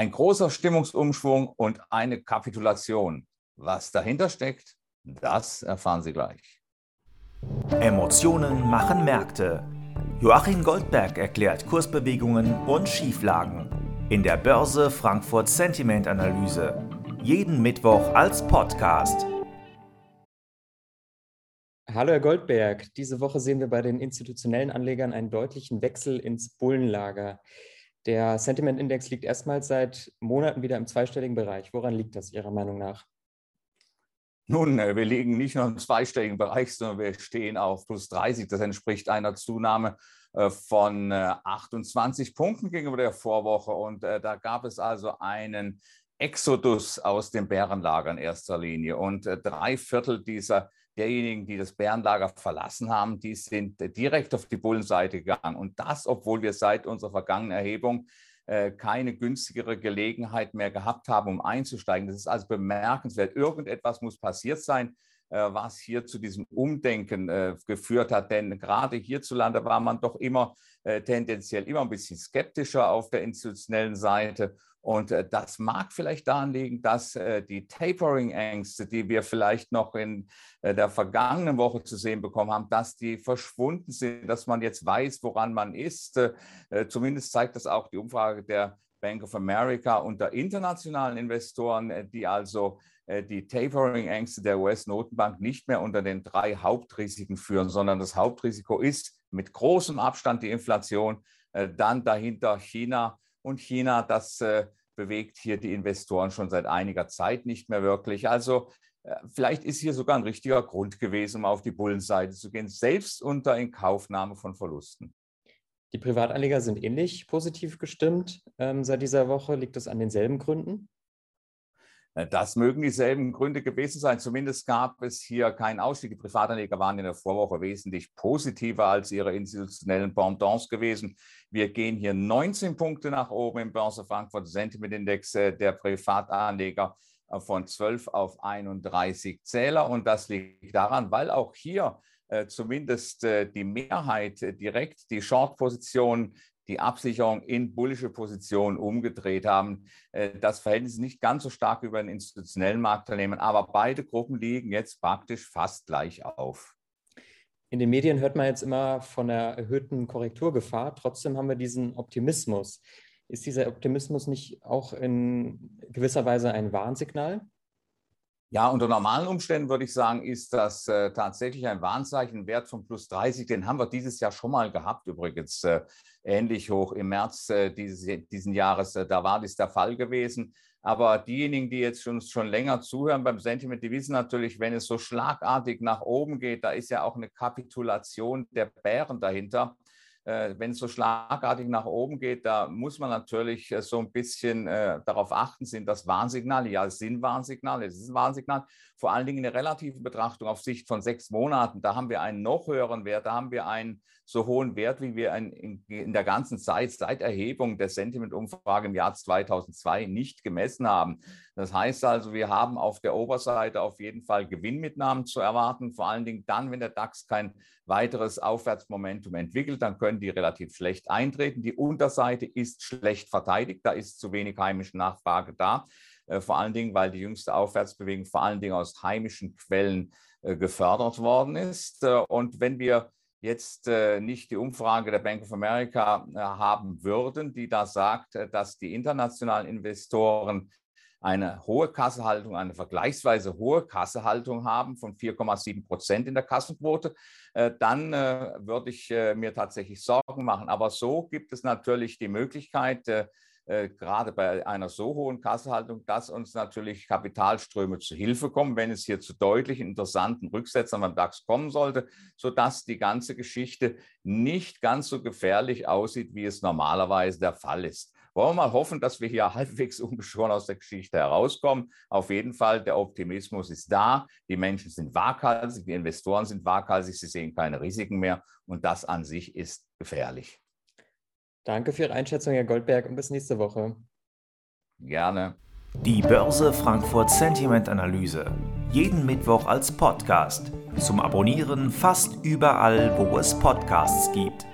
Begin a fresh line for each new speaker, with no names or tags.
Ein großer Stimmungsumschwung und eine Kapitulation. Was dahinter steckt, das erfahren Sie gleich.
Emotionen machen Märkte. Joachim Goldberg erklärt Kursbewegungen und Schieflagen in der Börse Frankfurt Sentiment Analyse. Jeden Mittwoch als Podcast.
Hallo Herr Goldberg, diese Woche sehen wir bei den institutionellen Anlegern einen deutlichen Wechsel ins Bullenlager. Der Sentiment-Index liegt erstmals seit Monaten wieder im zweistelligen Bereich. Woran liegt das Ihrer Meinung nach?
Nun, äh, wir liegen nicht nur im zweistelligen Bereich, sondern wir stehen auf plus 30. Das entspricht einer Zunahme äh, von 28 äh, Punkten gegenüber der Vorwoche. Und da gab es also einen Exodus aus dem Bärenlager in erster Linie. Und drei Viertel dieser derjenigen, die das Bärenlager verlassen haben, die sind direkt auf die Bullenseite gegangen. Und das, obwohl wir seit unserer vergangenen Erhebung äh, keine günstigere Gelegenheit mehr gehabt haben, um einzusteigen. Das ist also bemerkenswert. Irgendetwas muss passiert sein, äh, was hier zu diesem Umdenken äh, geführt hat. Denn gerade hierzulande war man doch immer tendenziell immer ein bisschen skeptischer auf der institutionellen Seite und äh, das mag vielleicht daran liegen, dass äh, die Tapering-Ängste, die wir vielleicht noch in äh, der vergangenen Woche zu sehen bekommen haben, dass die verschwunden sind, dass man jetzt weiß, woran man ist. Äh, äh, zumindest zeigt das auch die Umfrage der Bank of America unter internationalen Investoren, äh, die also die Tapering-Ängste der US-Notenbank nicht mehr unter den drei Hauptrisiken führen, sondern das Hauptrisiko ist mit großem Abstand die Inflation, dann dahinter China und China, das äh, bewegt hier die Investoren schon seit einiger Zeit nicht mehr wirklich. Also äh, vielleicht ist hier sogar ein richtiger Grund gewesen, um auf die Bullenseite zu gehen, selbst unter Inkaufnahme von Verlusten.
Die Privatanleger sind ähnlich positiv gestimmt ähm, seit dieser Woche. Liegt das an denselben Gründen?
Äh, das mögen dieselben Gründe gewesen sein. Zumindest gab es hier keinen Ausstieg. Die Privatanleger waren in der Vorwoche wesentlich positiver als ihre institutionellen Pendants gewesen. Wir gehen hier 19 Punkte nach oben im Börse Frankfurt Sentiment Index äh, der Privatanleger äh, von 12 auf 31 Zähler. Und das liegt daran, weil auch hier zumindest die Mehrheit direkt die Short-Position die Absicherung in bullische Positionen umgedreht haben. Äh, das Verhältnis nicht ganz so stark über den institutionellen Marktteilnehmern, aber beide Gruppen liegen jetzt praktisch fast gleich auf.
In den Medien hört man jetzt immer von der erhöhten Korrekturgefahr. Trotzdem haben wir diesen Optimismus. Ist dieser Optimismus nicht auch in gewisser Weise ein Warnsignal?
Ja, unter normalen Umständen würde ich sagen, ist das äh, tatsächlich ein Warnzeichen. Wert von plus 30, den haben wir dieses Jahr schon mal gehabt, übrigens äh, ähnlich hoch im März äh, dieses, diesen Jahres. Äh, da war dies der Fall gewesen. Aber diejenigen, die jetzt schon, schon länger zuhören beim Sentiment, die wissen natürlich, wenn es so schlagartig nach oben geht, da ist ja auch eine Kapitulation der Bären dahinter. Äh, wenn es so schlagartig nach oben geht, da muss man natürlich äh, so ein bisschen äh, darauf achten, sind das Warnsignale? Ja, es sind Warnsignale, es ist ein Warnsignal. Vor allen Dingen in der relativen Betrachtung auf Sicht von sechs Monaten, da haben wir einen noch höheren Wert, da haben wir einen so hohen Wert, wie wir in, in der ganzen Zeit seit Erhebung der Sentiment-Umfrage im Jahr 2002 nicht gemessen haben. Das heißt also, wir haben auf der Oberseite auf jeden Fall Gewinnmitnahmen zu erwarten, vor allen Dingen dann, wenn der DAX kein weiteres Aufwärtsmomentum entwickelt, dann können die relativ schlecht eintreten. Die Unterseite ist schlecht verteidigt, da ist zu wenig heimische Nachfrage da. Äh, vor allen Dingen, weil die jüngste Aufwärtsbewegung vor allen Dingen aus heimischen Quellen äh, gefördert worden ist. Äh, und wenn wir jetzt nicht die Umfrage der Bank of America haben würden, die da sagt, dass die internationalen Investoren eine hohe Kassehaltung, eine vergleichsweise hohe Kassehaltung haben von 4,7 Prozent in der Kassenquote, äh, dann äh, würde ich äh, mir tatsächlich Sorgen machen. Aber so gibt es natürlich die Möglichkeit, gerade bei einer so hohen Kassehaltung, dass uns natürlich Kapitalströme zu Hilfe kommen, wenn es hier zu deutlichen interessanten Rücksetzern beim DAX kommen sollte, sodass die ganze Geschichte nicht ganz so gefährlich aussieht, wie es normalerweise der Fall ist. Wollen wir mal hoffen, dass wir hier halbwegs ungeschoren aus der Geschichte herauskommen. Auf jeden Fall, der Optimismus ist da. Die Menschen sind waghalsig, die Investoren sind waghalsig, sie sehen keine Risiken mehr und das an sich ist gefährlich.
Danke für Ihre Einschätzung, Herr Goldberg, und bis nächste Woche.
Gerne.
Die Börse Frankfurt Sentiment Analyse. Jeden Mittwoch als Podcast. Zum Abonnieren fast überall, wo es Podcasts gibt.